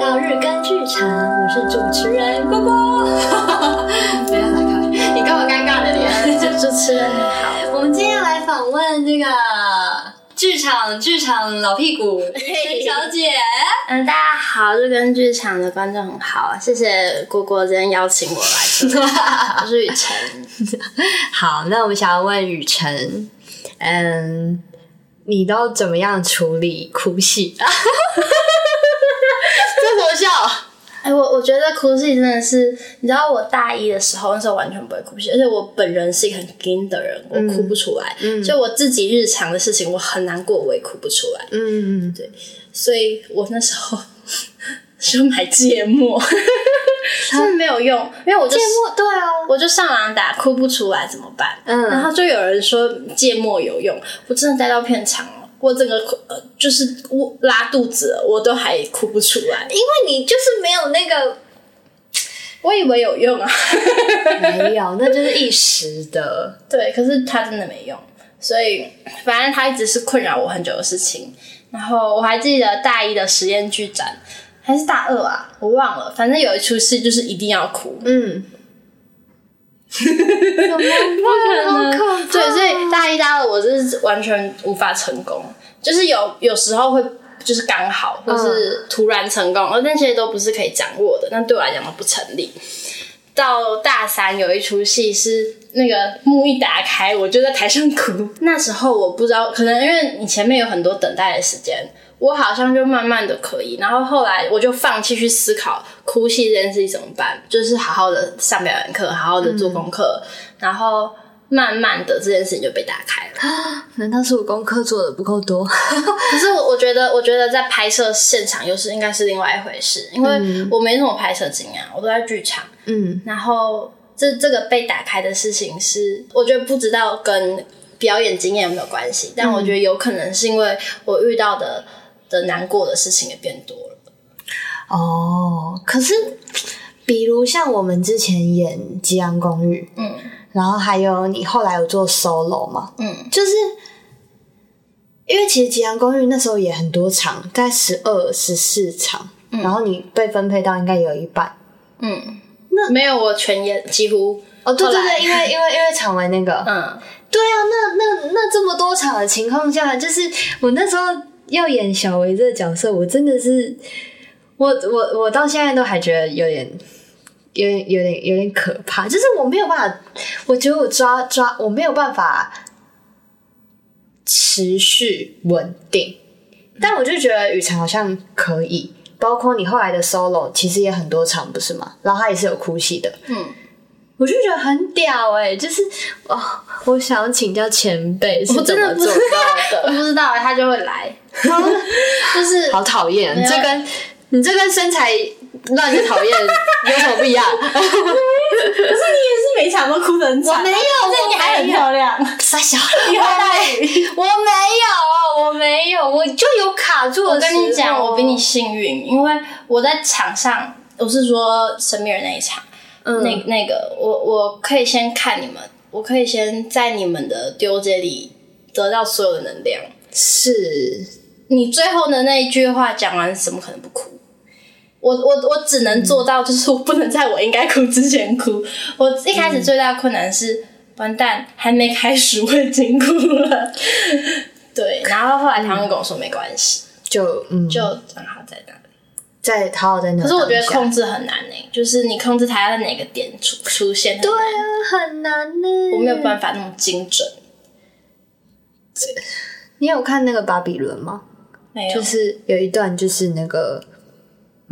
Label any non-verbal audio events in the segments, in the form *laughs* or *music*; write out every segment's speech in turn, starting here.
到日更剧场，我是主持人郭郭。不要来看，你干嘛尴尬的脸？主持人你好，我们今天要来访问这个剧场剧场老屁股沈小姐。嗯，大家好，日更剧场的观众很好，谢谢郭郭今天邀请我来。*laughs* 我是雨辰。好，那我们想要问雨辰，嗯，你都怎么样处理哭戏？*laughs* 笑，哎、欸，我我觉得哭戏真的是，你知道我大一的时候，那时候完全不会哭戏，而且我本人是一个很硬的人，我哭不出来。嗯，就我自己日常的事情，我很难过，我也哭不出来。嗯嗯，对，所以我那时候 *laughs* 就买芥末，真的没有用，因为我就芥末对啊，我就上网打哭不出来怎么办？嗯，然后就有人说芥末有用，我真的待到片场。我整个呃，就是我拉肚子，我都还哭不出来，因为你就是没有那个，*tsk* 我以为有用啊，没有，那就是一时的。*laughs* 对，可是它真的没用，所以反正它一直是困扰我很久的事情。然后我还记得大一的实验剧展，还是大二啊，我忘了，反正有一出戏就是一定要哭，嗯。对，所以大一、大二我是完全无法成功，就是有有时候会就是刚好，或是突然成功，而那些都不是可以掌握的，那对我来讲都不成立。到大三有一出戏是那个幕一打开，我就在台上哭。那时候我不知道，可能因为你前面有很多等待的时间。我好像就慢慢的可以，然后后来我就放弃去思考哭戏这件事情怎么办，就是好好的上表演课，好好的做功课，嗯、然后慢慢的这件事情就被打开了。*laughs* 难道是我功课做的不够多？可是我我觉得，我觉得在拍摄现场又是应该是另外一回事，因为我没什么拍摄经验，我都在剧场。嗯，然后这这个被打开的事情是，我觉得不知道跟表演经验有没有关系，但我觉得有可能是因为我遇到的。的难过的事情也变多了。哦，可是，比如像我们之前演《吉阳公寓》，嗯，然后还有你后来有做 solo 嘛，嗯，就是因为其实《吉阳公寓》那时候也很多场，大概十二、十四场，嗯，然后你被分配到应该有一半，嗯，那没有我全演几乎哦，对对对，因为因为因为场外那个，嗯，对啊，那那那这么多场的情况下，就是我那时候。要演小维这个角色，我真的是，我我我到现在都还觉得有点，有点有点有点可怕，就是我没有办法，我觉得我抓抓我没有办法持续稳定，但我就觉得雨辰好像可以，包括你后来的 solo，其实也很多场不是吗？然后他也是有哭戏的，嗯。我就觉得很屌哎、欸，就是哦，我想请教前辈是怎么做到的？我不知道，他就会来，*laughs* 就是好讨厌，你这跟你这跟身材乱的讨厌 *laughs* 有什么不一样？可是你也是每场都哭得很惨，我没有，那你还很漂亮，傻小，你好美，我没有，我没有，我就有卡住。我跟你讲，我比你幸运，因为我在场上，我是说神秘人那一场。嗯、那那个，我我可以先看你们，我可以先在你们的丢接里得到所有的能量。是你最后的那一句话讲完，怎么可能不哭？我我我只能做到，就是我不能在我应该哭之前哭。我一开始最大的困难是，嗯、完蛋，还没开始我已经哭了。*laughs* 对，然后后来他们跟我说没关系，就嗯，就正好在那里。在好好在那，可是我觉得控制很难呢、欸，就是你控制他在哪个点出出现。对啊，很难呢、欸，我没有办法那么精准。你有看那个巴比伦吗？没有，就是有一段，就是那个。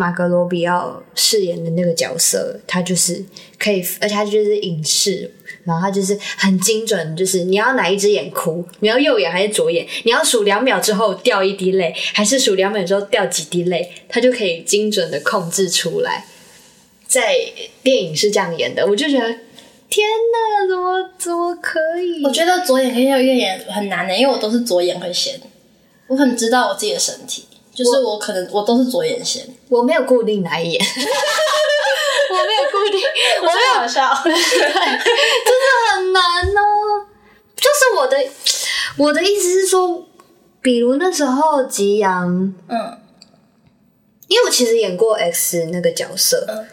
马格罗比奥饰演的那个角色，他就是可以，而且他就是影视，然后他就是很精准，就是你要哪一只眼哭，你要右眼还是左眼，你要数两秒之后掉一滴泪，还是数两秒之后掉几滴泪，他就可以精准的控制出来。在电影是这样演的，我就觉得天哪，怎么怎么可以？我觉得左眼跟右眼很难的，因为我都是左眼会先，我很知道我自己的身体。就是我可能我都是左眼先，我没有固定哪一眼，*laughs* 我没有固定，我没有好笑，对，真的很难哦。就是我的我的意思是说，比如那时候吉阳，嗯，因为我其实演过 X 那个角色，嗯、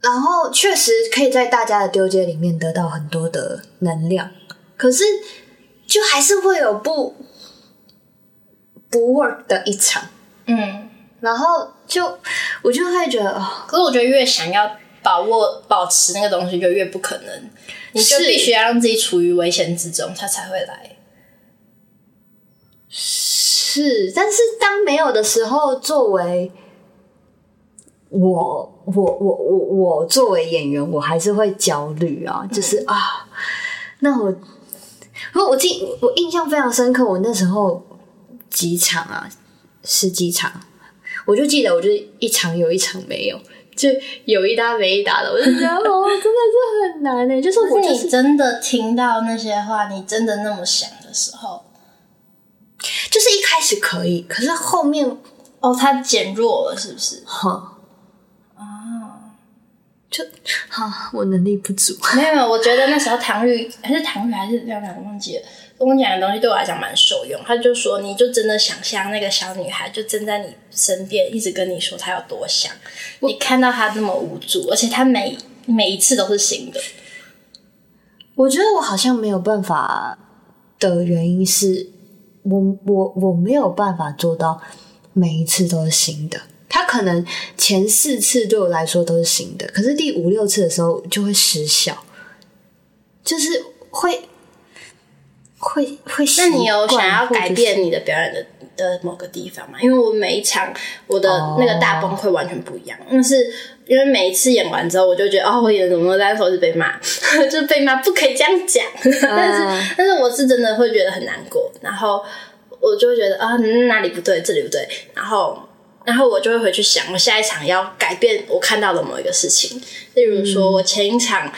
然后确实可以在大家的丢接里面得到很多的能量，可是就还是会有不不 work 的一场，嗯，然后就我就会觉得，哦，可是我觉得越想要把握保持那个东西，就越不可能，你就必须要让自己处于危险之中，它才会来。是，但是当没有的时候，作为我，我，我，我，我作为演员，我还是会焦虑啊，就是啊，那我，我我记，我印象非常深刻，我那时候几场啊，十几场，我就记得，我就一场有一场没有，就有一搭没一搭的，我就觉得哦，真的是很难呢。就是我就是你真的听到那些话，你真的那么想的时候。就是一开始可以，可是后面哦，它减弱了，是不是？哈，啊，就好，我能力不足。没有，没有，我觉得那时候唐玉还是唐玉还是亮亮，我忘记了。跟我讲的东西对我来讲蛮受用。他就说，你就真的想象那个小女孩就站在你身边，一直跟你说她有多想。你看到她这么无助，而且她每每一次都是新的。我觉得我好像没有办法的原因是。我我我没有办法做到每一次都是新的，他可能前四次对我来说都是新的，可是第五六次的时候就会失效，就是会会会。那你有想要改变你的表演的的某个地方吗？因为我每一场我的那个大崩溃完全不一样，那是因为每一次演完之后，我就觉得哦，我演的怎么单手是被骂，*laughs* 就是被骂不可以这样讲，但是但是我是真的会觉得很难过。然后我就会觉得啊，哪里不对，这里不对。然后，然后我就会回去想，我下一场要改变我看到的某一个事情。例如说，我前一场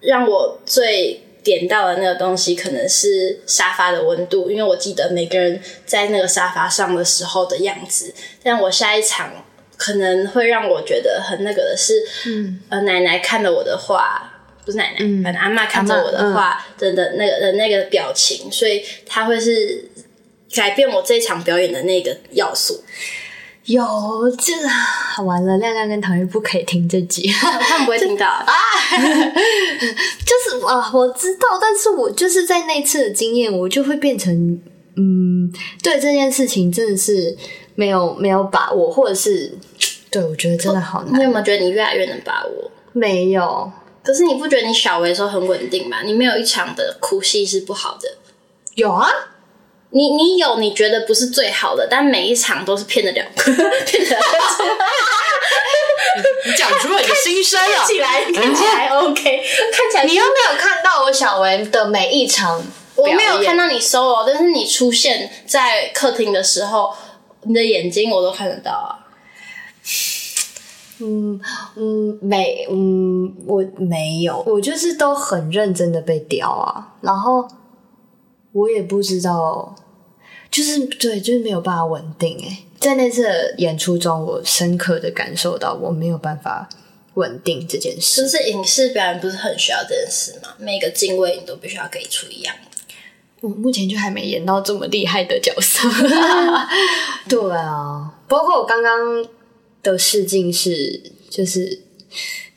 让我最点到的那个东西，可能是沙发的温度，因为我记得每个人在那个沙发上的时候的样子。但我下一场可能会让我觉得很那个的是，嗯，呃，奶奶看了我的画。不是奶奶，反正阿妈看着我的话，真的那个的那个表情，所以他会是改变我这一场表演的那个要素。有这完了，亮亮跟唐玉不可以听这集，他们不会听到啊。*laughs* 就是啊，我知道，但是我就是在那次的经验，我就会变成嗯，对这件事情真的是没有没有把握，或者是对我觉得真的好难。你有没有觉得你越来越能把握？没有。可是你不觉得你小维的时候很稳定吗？你没有一场的哭戏是不好的。有啊，你你有你觉得不是最好的，但每一场都是骗得了，*laughs* 骗得了。*laughs* 你讲出了你的心声了！看起来看起来 OK，看起来你又没有看到我小维的每一场，我没有看到你 solo，但是你出现在客厅的时候，你的眼睛我都看得到啊。嗯嗯，没嗯，我没有，我就是都很认真的被雕啊，然后我也不知道，就是对，就是没有办法稳定诶，在那次演出中，我深刻的感受到我没有办法稳定这件事。就是影视表演不是很需要这件事吗？每个敬畏你都必须要给出一样。我目前就还没演到这么厉害的角色。*laughs* 对啊，包括我刚刚。的试镜是就是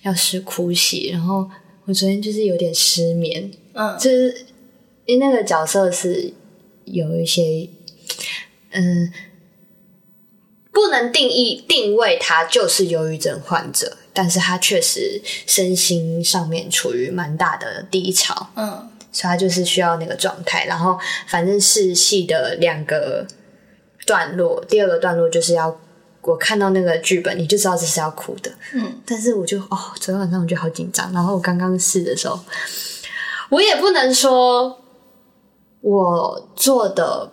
要试哭戏，然后我昨天就是有点失眠，嗯，就是因为那个角色是有一些，嗯，不能定义定位他就是忧郁症患者，但是他确实身心上面处于蛮大的低潮，嗯，所以他就是需要那个状态，然后反正是戏的两个段落，第二个段落就是要。我看到那个剧本，你就知道这是要哭的。嗯，但是我就哦，昨天晚上我就好紧张。然后我刚刚试的时候，我也不能说我做的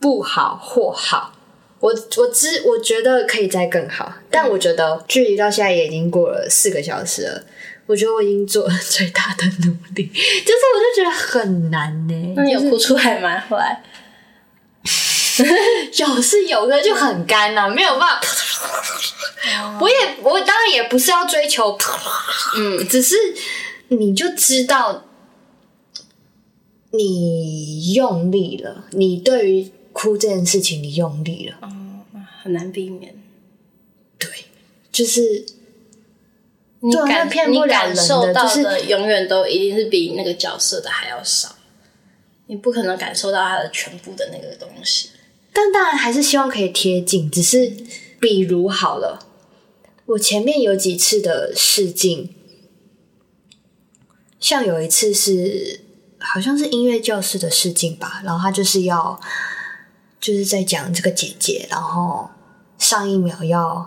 不好或好。我我知我觉得可以再更好，但我觉得距离到现在也已经过了四个小时了。我觉得我已经做了 *laughs* 最大的努力，就是我就觉得很难呢。那你有哭出来吗？后来？*laughs* 有是有的，就很干呐、啊，没有办法。我也我当然也不是要追求，嗯，只是你就知道你用力了，你对于哭这件事情你用力了，嗯，很难避免。对，就是你感你骗不了人感受的就是到的永远都一定是比那个角色的还要少，你不可能感受到他的全部的那个东西。但当然还是希望可以贴近，只是比如好了，我前面有几次的试镜，像有一次是好像是音乐教室的试镜吧，然后他就是要就是在讲这个姐姐，然后上一秒要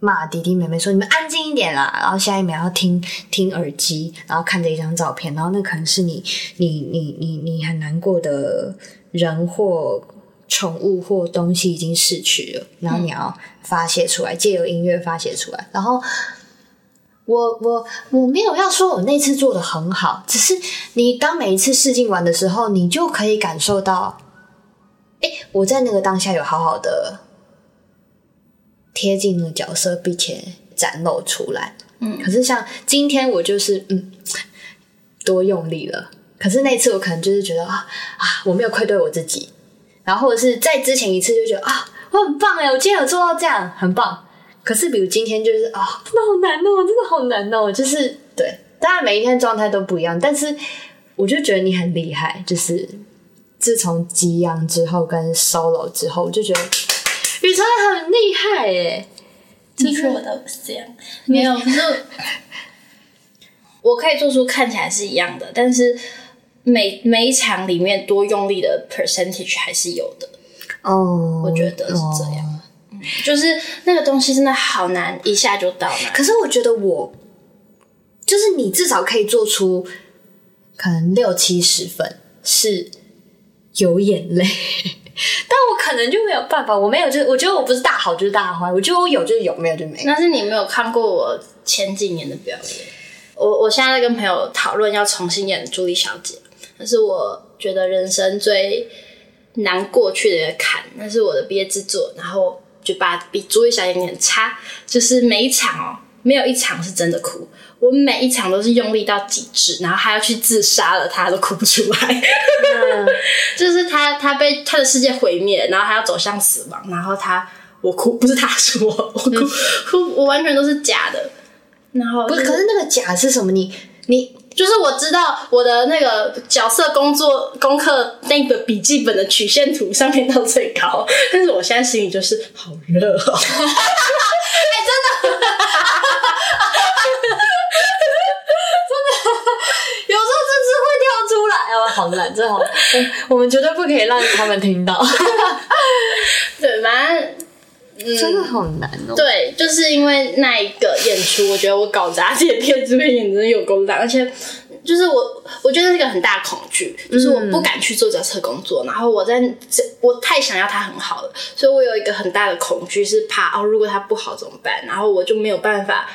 骂弟弟妹妹说你们安静一点啦，然后下一秒要听听耳机，然后看着一张照片，然后那可能是你你你你你很难过的人或宠物或东西已经逝去了，然后你要发泄出来，借由音乐发泄出来。然后我我我没有要说我那次做的很好，只是你当每一次试镜完的时候，你就可以感受到，哎，我在那个当下有好好的贴近那个角色，并且展露出来。嗯，可是像今天我就是嗯多用力了，可是那次我可能就是觉得啊啊我没有愧对我自己。然后或者是在之前一次就觉得啊，我很棒哎，我今天有做到这样，很棒。可是比如今天就是啊，真的好难哦，真的好难哦。就是对，当然每一天状态都不一样，但是我就觉得你很厉害。就是自从激昂之后跟 solo 之后，我就觉得宇超很厉害哎。你说我都不是这样，没有，可是我可以做出看起来是一样的，但是。每每一场里面多用力的 percentage 还是有的哦，我觉得是这样，就是那个东西真的好难，一下就到了。可是我觉得我就是你至少可以做出可能六七十分是有眼泪，*laughs* 但我可能就没有办法，我没有就我觉得我不是大好就是大坏，我觉得我有就是有，没有就没有。那是你没有看过我前几年的表演，我我现在在跟朋友讨论要重新演朱莉小姐。那是我觉得人生最难过去的一个坎，那是我的毕业制作，然后就把比朱莉小姐很差，就是每一场哦，没有一场是真的哭，我每一场都是用力到极致，然后还要去自杀了，他都哭不出来，嗯、*laughs* 就是他他被他的世界毁灭，然后他要走向死亡，然后他我哭，不是他说我，我哭，嗯、哭我完全都是假的，然后、就是、不是，可是那个假是什么？你你。就是我知道我的那个角色工作功课那个笔记本的曲线图上面到最高，但是我现在心里就是好热哦，哎、欸，真的，真的，有时候甚至会跳出来哦，好难，真好，*laughs* 我们绝对不可以让他们听到，对，反正。嗯、真的好难哦。对，就是因为那一个演出，我觉得我搞砸自己的片子，演真的有够烂，而且就是我，我觉得是一个很大的恐惧，就是我不敢去做角色工作，嗯、然后我在这，我太想要他很好了，所以我有一个很大的恐惧，是怕哦，如果他不好怎么办？然后我就没有办法。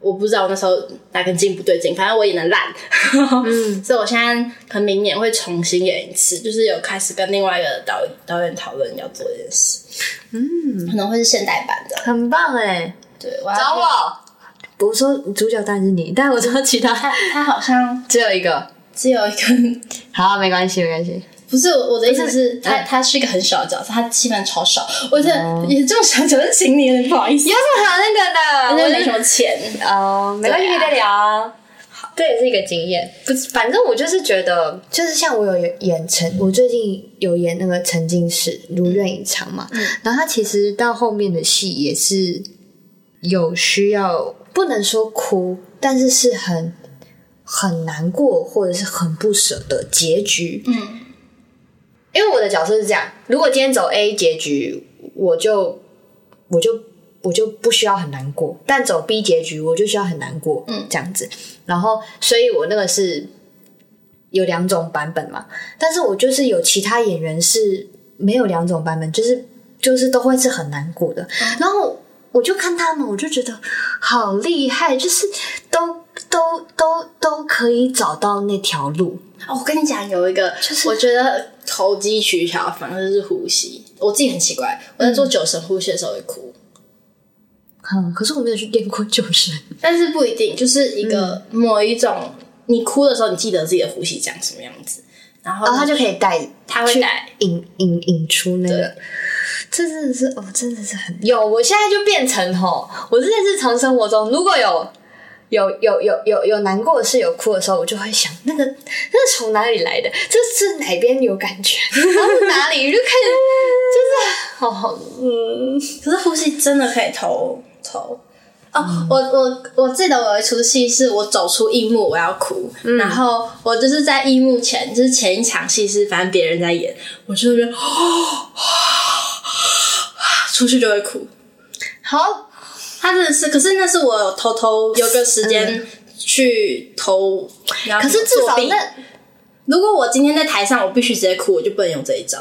我不知道我那时候哪根筋不对劲，反正我演的烂，*laughs* 嗯，所以我现在可能明年会重新演一次，就是有开始跟另外一个导导演讨论要做这件事，嗯，可能会是现代版的，很棒哎，对，我找我，不是说主角当然是你，但我知道其他。他他好像只有一个，只有一个，好，没关系，没关系。不是我的意思是，他他是一个很小的角色，他戏份超少。我觉得也这么小角色，请你，不好意思。有什么好那个的？我没什么钱哦，没关系，可以再聊。好，这也是一个经验。不是，反正我就是觉得，就是像我有演成，我最近有演那个沉浸式如愿以偿嘛。嗯。然后他其实到后面的戏也是有需要，不能说哭，但是是很很难过或者是很不舍的结局。嗯。因为我的角色是这样，如果今天走 A 结局，我就我就我就不需要很难过；但走 B 结局，我就需要很难过。嗯，这样子。然后，所以我那个是有两种版本嘛。但是我就是有其他演员是没有两种版本，就是就是都会是很难过的。嗯、然后我就看他们，我就觉得好厉害，就是都都都都可以找到那条路。哦我跟你讲，有一个，就是我觉得。投机取巧，反而是呼吸。我自己很奇怪，我在做九神呼吸的时候会哭。嗯，可是我没有去练过九神。但是不一定，就是一个某一种，嗯、你哭的时候，你记得自己的呼吸长什么样子，然后他、哦、就可以带，他会带引引引出那个。这真的是哦，真的是很有。我现在就变成吼，我在日常生活中如果有有有有有有难过的事，有哭的时候，我就会想那个那是从哪里来的？这是哪边有感觉？然后哪里？就开始 *laughs* 就是好好嗯。可是呼吸真的可以投投。哦，我我我记得我有一出戏是我走出荧幕我要哭，嗯、然后我就是在荧幕前，就是前一场戏是反正别人在演，我就觉得出去就会哭。好，他真的是，可是那是我偷偷有个时间去偷，嗯、可是至少那如果我今天在台上，我必须直接哭，我就不能用这一招。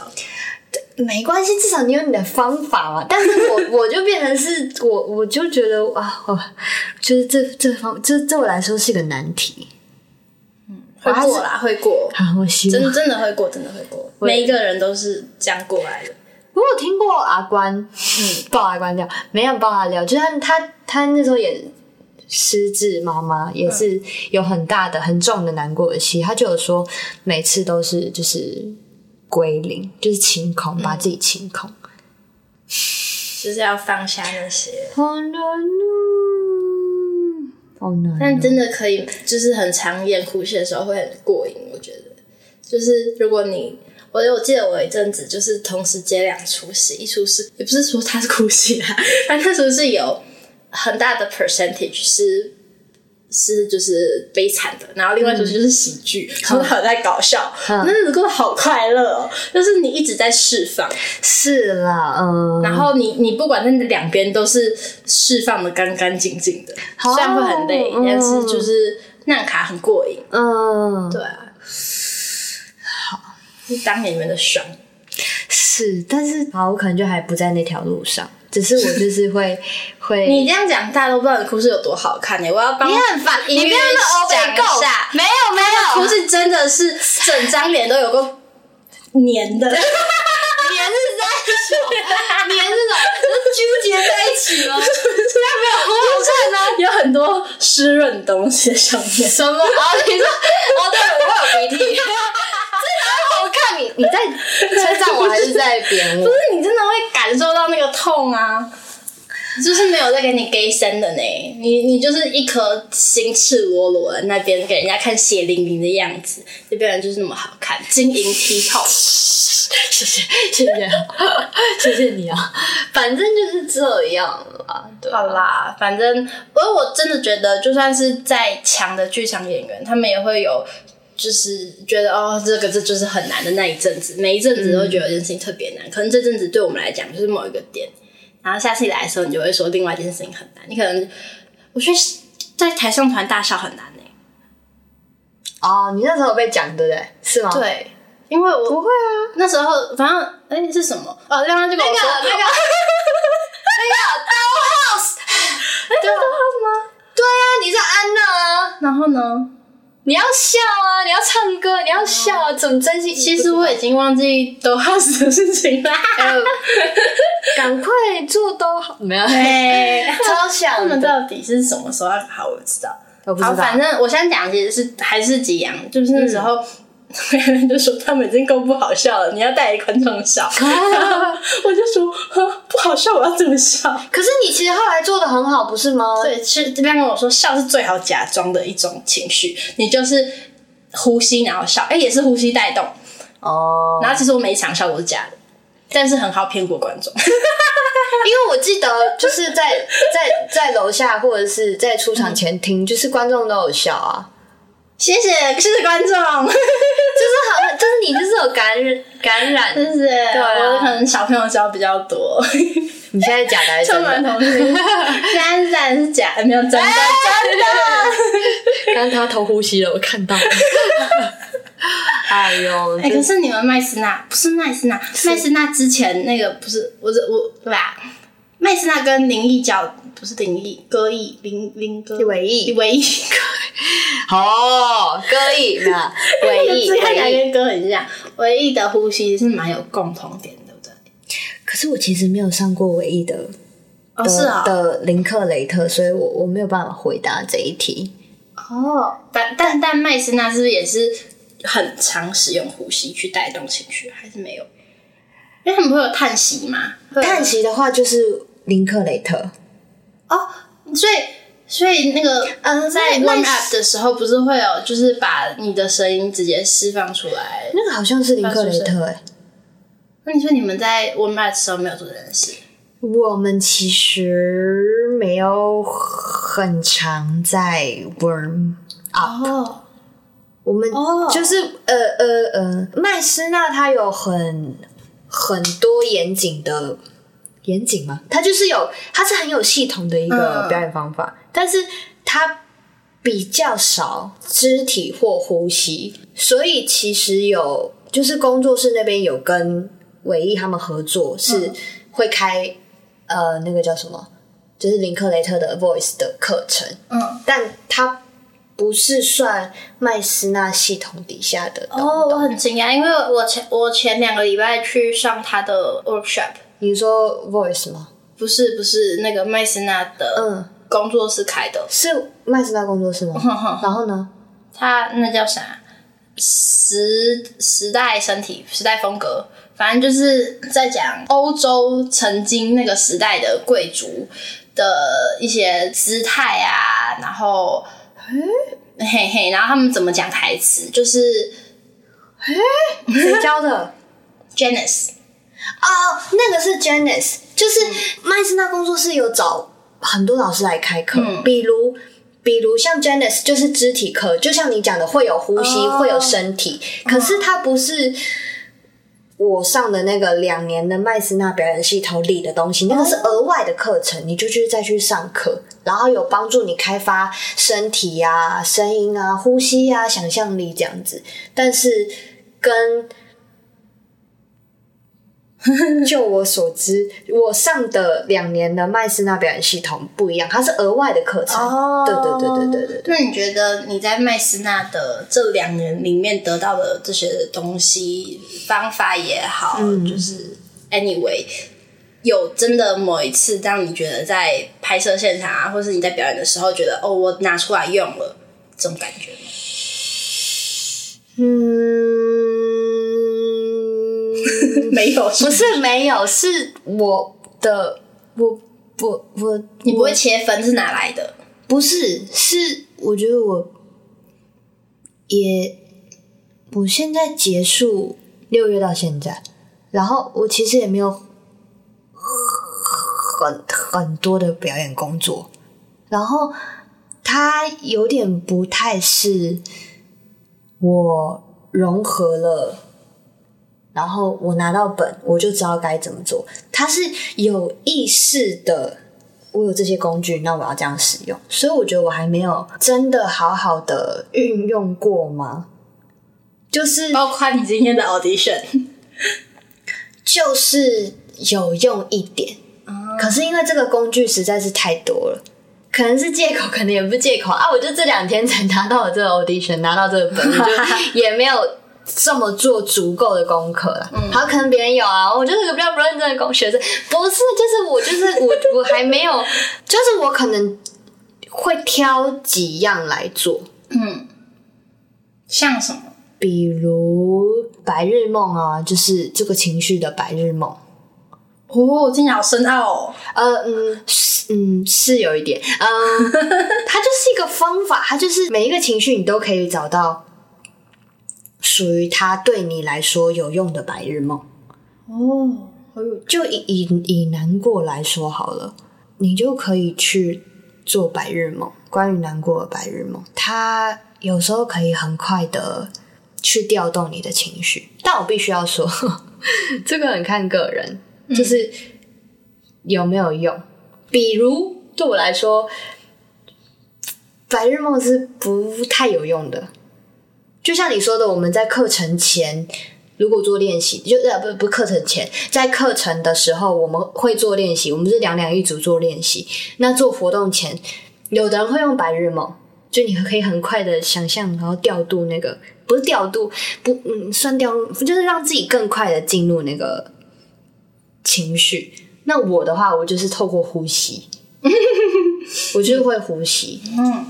没关系，至少你有你的方法嘛。但是我 *laughs* 我就变成是我，我就觉得啊，我就是这这方这对我来说是个难题。嗯，会过啦，会过。好，我希望真真的会过，真的会过。每一个人都是这样过来的。我有听过阿关，嗯，爆阿关料，没人爆他料，就他他他那时候演失智妈妈，也是有很大的、很重的难过的戏。他就有说，每次都是就是。归零就是清空，把自己清空，嗯、就是要放下那些。好难哦，好难。但真的可以，就是很常演哭戏的时候会很过瘾。我觉得，就是如果你，我我记得我有一阵子就是同时接两出戏，一出是也不是说它是哭戏啦，*laughs* 但那时候是有很大的 percentage 是。是就是悲惨的，然后另外一种就是喜剧，然后很在搞笑，那日子过得好快乐哦。就是你一直在释放，是啦，嗯。然后你你不管那两边都是释放的干干净净的，虽然会很累，但是就是那卡很过瘾，嗯，对啊。当演员的爽，是，但是好，我可能就还不在那条路上。只是我就是会 *laughs* 会，你这样讲，大家都不知道你哭是有多好看呢。我要帮你很烦，你不要讲一下，没有没有，哭是真的是整张脸都有个黏的，黏是在手，*laughs* 黏是什么？纠结在一起吗？没有好好看呢，有很多湿润东西在上面。什么？啊，你说哦，对，我有鼻涕。*laughs* 看你，你在称赞我还是在贬我？不是，你真的会感受到那个痛啊！就是没有在给你给声的呢，你你就是一颗心赤裸裸的那边给人家看血淋淋的样子，这边人就是那么好看，晶莹剔透。*laughs* 谢谢谢谢谢谢你啊！反正就是这样啦，对好啦，反正而我真的觉得，就算是再强的剧场演员，他们也会有。就是觉得哦，这个这就是很难的那一阵子，每一阵子都会觉得这件事情特别难。嗯、可能这阵子对我们来讲就是某一个点，然后下次你来的时候，你就会说另外一件事情很难。你可能我觉得在台上团大笑很难呢。哦，你那时候有被讲对不对？是吗？对，因为我不会啊。那时候反正哎是什么？哦，刚刚就跟我说那个那个 *laughs* 那个 Dollhouse，对 Dollhouse 吗？对啊，你在安娜啊。然后呢？你要笑啊！你要唱歌，你要笑啊！怎么真心？其实我已经忘记都好死的事情了。*laughs* *laughs* 赶快做都好，没有。*laughs* 超想。他们到底是什么时候要好？我知道。我不知道。好，反正我想讲，其实是还是吉阳，就是那时候。嗯 *laughs* 就说他们已经够不好笑了，你要带观众笑。*laughs* 我就说不好笑，我要怎么笑？可是你其实后来做的很好，不是吗？对，其实这边跟我说，笑是最好假装的一种情绪。你就是呼吸，然后笑，哎、欸，也是呼吸带动哦。然后其实我每一场笑我是假的，但是很好骗过观众。*laughs* 因为我记得就是在在在楼下或者是在出场前听，嗯、就是观众都有笑啊。谢谢，谢谢观众，*laughs* 就是好，就是你就是有感染感染，是不是？对啊，我可能小朋友教比较多。你现在假的还是真的？*laughs* 现在是假的，没有真的，真的。刚刚他偷呼吸了，我看到了。*laughs* 哎呦，哎，可是你们麦斯纳不是麦斯纳，麦斯纳之前那个不是，我是我对吧？麦斯纳跟林毅角不是林毅，歌艺林林歌，韦艺韦艺。哦，歌艺嘛，*laughs* 韦艺，看起来跟歌很像。唯艺的呼吸是蛮有共同点的，对不对？可是我其实没有上过唯艺的，哦是啊，的林克雷特，所以我我没有办法回答这一题。哦，但但但麦斯纳是不是也是很常使用呼吸去带动情绪，还是没有？因为他们会有叹息嘛。叹息的话就是林克雷特哦，所以所以那个嗯，在 warm up 的时候不是会有，就是把你的声音直接释放出来。那个好像是林克雷特哎。那你说你们在 warm up 的时候没有做这件事？我们其实没有很常在 warm up。哦，我们就是呃呃呃，麦斯纳他有很很多严谨的严谨吗？他就是有，他是很有系统的一个表演方法，嗯、但是他比较少肢体或呼吸，所以其实有就是工作室那边有跟伟毅他们合作，是会开。呃，那个叫什么？就是林克雷特的 Voice 的课程，嗯，但他不是算麦斯纳系统底下的。哦，我很惊讶，因为我前我前两个礼拜去上他的 workshop。你说 Voice 吗？不是，不是那个麦斯纳的，嗯，工作室开的，是麦斯纳工作室吗？*laughs* 然后呢？他那叫啥？时时代身体时代风格。反正就是在讲欧洲曾经那个时代的贵族的一些姿态啊，然后，嘿嘿，然后他们怎么讲台词，就是，嘿，谁教的？*laughs* Janice 哦，那个是 Janice，就是麦斯纳工作室有找很多老师来开课，嗯、比如，比如像 Janice 就是肢体课，就像你讲的会有呼吸，哦、会有身体，可是它不是。我上的那个两年的麦斯纳表演系统里的东西，那个是额外的课程，你就去再去上课，然后有帮助你开发身体啊、声音啊、呼吸啊、想象力这样子，但是跟。*laughs* 就我所知，我上的两年的麦斯纳表演系统不一样，它是额外的课程。哦，对对对对对对。那你觉得你在麦斯纳的这两年里面得到的这些东西，方法也好，嗯、就是 anyway，有真的某一次让你觉得在拍摄现场啊，或是你在表演的时候，觉得哦，我拿出来用了，这种感觉吗？嗯。没有，*laughs* 不是没有，是我的，我我我，你不会切分是哪来的？不是，是我觉得我也，我现在结束六月到现在，然后我其实也没有很很多的表演工作，然后它有点不太是我融合了。然后我拿到本，我就知道该怎么做。它是有意识的，我有这些工具，那我要这样使用。所以我觉得我还没有真的好好的运用过吗？就是包括你今天的 audition，*laughs* 就是有用一点。嗯、可是因为这个工具实在是太多了，可能是借口，可能也不是借口啊。我就这两天才拿到了这个 audition，拿到这个本，就 *laughs* 也没有。这么做足够的功课了，嗯，好，可能别人有啊，我就是个比较不认真的工学生，不是，就是我，就是我，*laughs* 我还没有，就是我可能会挑几样来做，嗯，像什么？比如白日梦啊，就是这个情绪的白日梦。哦，听起来好深奥哦。呃，嗯，是，嗯，是有一点，嗯，*laughs* 它就是一个方法，它就是每一个情绪你都可以找到。属于他对你来说有用的白日梦哦，就以以以难过来说好了，你就可以去做白日梦。关于难过的白日梦，它有时候可以很快的去调动你的情绪。但我必须要说，*laughs* 这个很看个人，就是有没有用。比如对我来说，白日梦是不太有用的。就像你说的，我们在课程前如果做练习，就呃不不课程前，在课程的时候我们会做练习，我们是两两一组做练习。那做活动前，有的人会用白日梦，就你可以很快的想象，然后调度那个不是调度，不嗯算调度，就是让自己更快的进入那个情绪。那我的话，我就是透过呼吸，我就是会呼吸，嗯，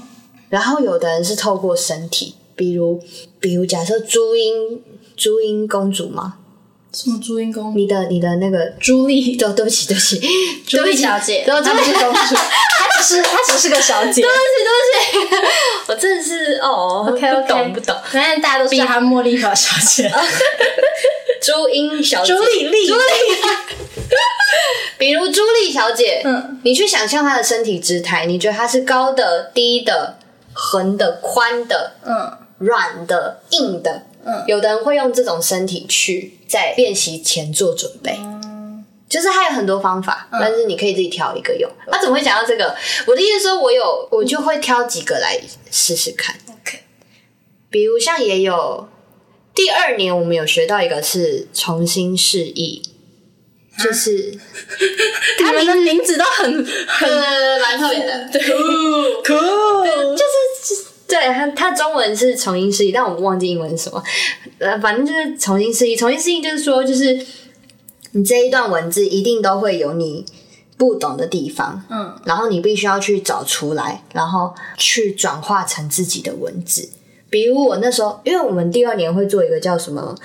然后有的人是透过身体。比如，比如假设朱茵，朱茵公主嘛，什么朱茵公主？你的你的那个朱莉，对 *laughs* 对不起对不起，朱莉小姐，对不起，她不是公主，*laughs* 她只是她只是个小姐。对不起对不起，*laughs* 我真的是哦，OK OK，不懂不懂，反正大家都叫她茉莉花小姐，朱茵小姐，朱莉莉，朱莉。比如朱莉小姐，嗯，你去想象她的身体姿态，你觉得她是高的、低的、横的、宽的，嗯，软的、硬的，嗯，有的人会用这种身体去在练习前做准备，嗯，就是还有很多方法，嗯，但是你可以自己挑一个用。那，嗯啊，怎么会讲到这个？我的意思说，我有我就会挑几个来试试看。OK，比如像也有第二年我们有学到一个是重新示意。就是，*laughs* 他们的名字都很很 *laughs* 蛮特别的，对，*laughs* 酷，就是对他，他中文是重新释义，但我们忘记英文是什么。呃，反正就是重新释义，重新释义就是说，就是你这一段文字一定都会有你不懂的地方，嗯，然后你必须要去找出来，然后去转化成自己的文字。比如我那时候，因为我们第二年会做一个叫什么？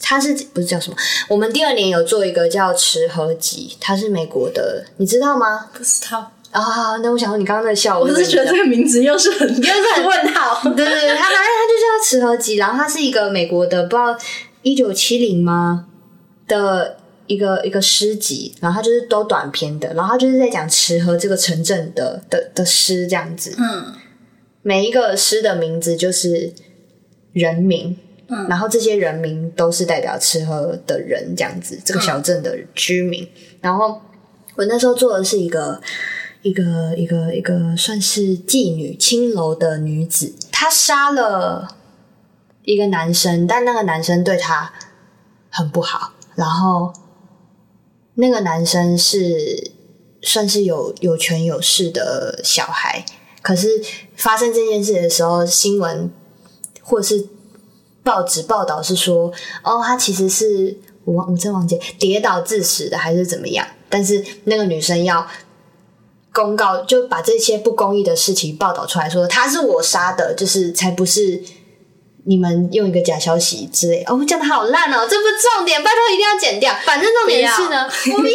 它是不是叫什么？我们第二年有做一个叫词合集，它是美国的，你知道吗？不知道啊。那我想说，你刚刚在笑我，我是觉得这个名字又是很又是很问号。对 *laughs* 对对，它反正它就叫池河集，然后他是一个美国的，不知道一九七零吗的一个一个诗集，然后他就是都短篇的，然后他就是在讲池河这个城镇的的的诗这样子。嗯，每一个诗的名字就是人名。嗯，然后这些人名都是代表吃喝的人，这样子，这个小镇的居民。嗯、然后我那时候做的是一个一个一个一个算是妓女青楼的女子，她杀了一个男生，但那个男生对她很不好。然后那个男生是算是有有权有势的小孩，可是发生这件事的时候，新闻或是。报纸报道是说，哦，他其实是我，我真忘记跌倒致死的，还是怎么样？但是那个女生要公告，就把这些不公义的事情报道出来，说他是我杀的，就是才不是你们用一个假消息之类。哦，讲的好烂哦，这不是重点，拜托一定要剪掉。反正重点是呢，*laughs* 我不要。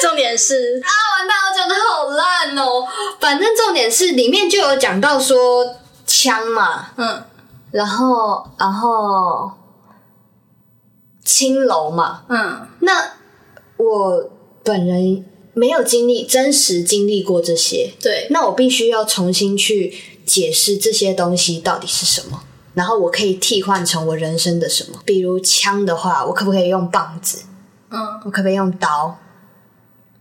重点是 *laughs* *laughs* 啊，完蛋，我讲的好烂哦。反正重点是里面就有讲到说枪嘛，嗯。然后，然后青楼嘛，嗯，那我本人没有经历真实经历过这些，对，那我必须要重新去解释这些东西到底是什么，然后我可以替换成我人生的什么，比如枪的话，我可不可以用棒子？嗯，我可不可以用刀？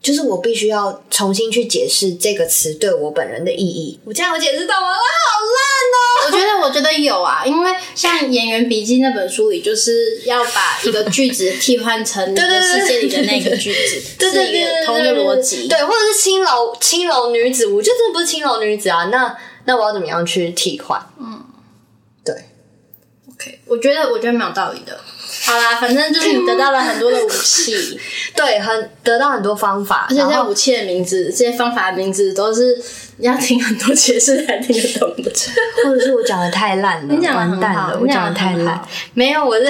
就是我必须要重新去解释这个词对我本人的意义。我这样有解释到吗？哇，好烂哦！我觉得，我觉得有啊，因为像《演员笔记》那本书里，就是要把一个句子替换成 *laughs* 你的世界里的那个句子，*laughs* 对对对，是一个同一个逻辑。对，或者是青楼青楼女子，我觉得这不是青楼女子啊。那那我要怎么样去替换？嗯，对，OK，我觉得我觉得蛮有道理的。好啦，反正就是你得到了很多的武器，*laughs* 对，很得到很多方法，而且这些武器的名字、这些方法的名字都是你要听很多解释才听得懂的，*laughs* 或者是我讲的太烂了，*laughs* 完蛋了，我讲的太烂，没有，我是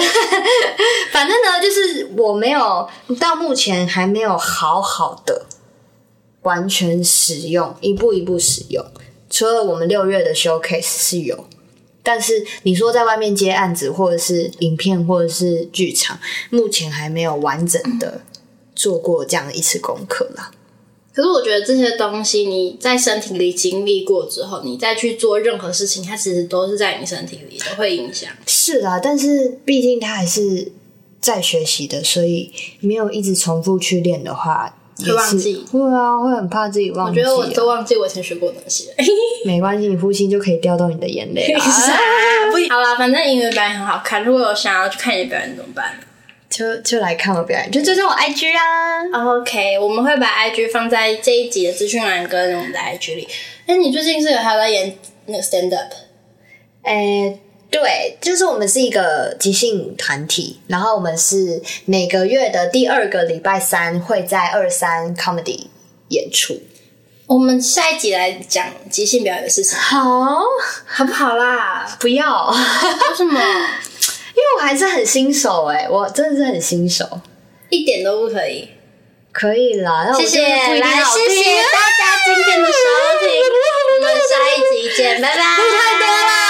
反正呢，就是我没有到目前还没有好好的完全使用，一步一步使用，除了我们六月的 showcase 是有。但是你说在外面接案子，或者是影片，或者是剧场，目前还没有完整的做过这样的一次功课啦。可是我觉得这些东西你在身体里经历过之后，你再去做任何事情，它其实都是在你身体里的，会影响。是啊，但是毕竟它还是在学习的，所以没有一直重复去练的话。会忘记，会啊，会很怕自己忘记。我觉得我都忘记我以前学过的东西 *laughs* 了。没关系，你呼吸就可以掉到你的眼泪了。好啦，反正音乐表演很好看。如果有想要去看你的表演怎么办？就就来看我表演，就追踪我 IG 啊。OK，我们会把 IG 放在这一集的资讯栏跟我们的 IG 里。那，你最近是有还有在演那个 stand up？哎。对，就是我们是一个即兴团体，然后我们是每个月的第二个礼拜三会在二三 comedy 演出。我们下一集来讲即兴表演的事情，好，好不好啦？不要，为什么？*laughs* 因为我还是很新手哎、我真的是很新手，一点都不可以。可以啦，那我谢谢来，谢谢大家今天的收听，我们下一集见，拜拜。太多了。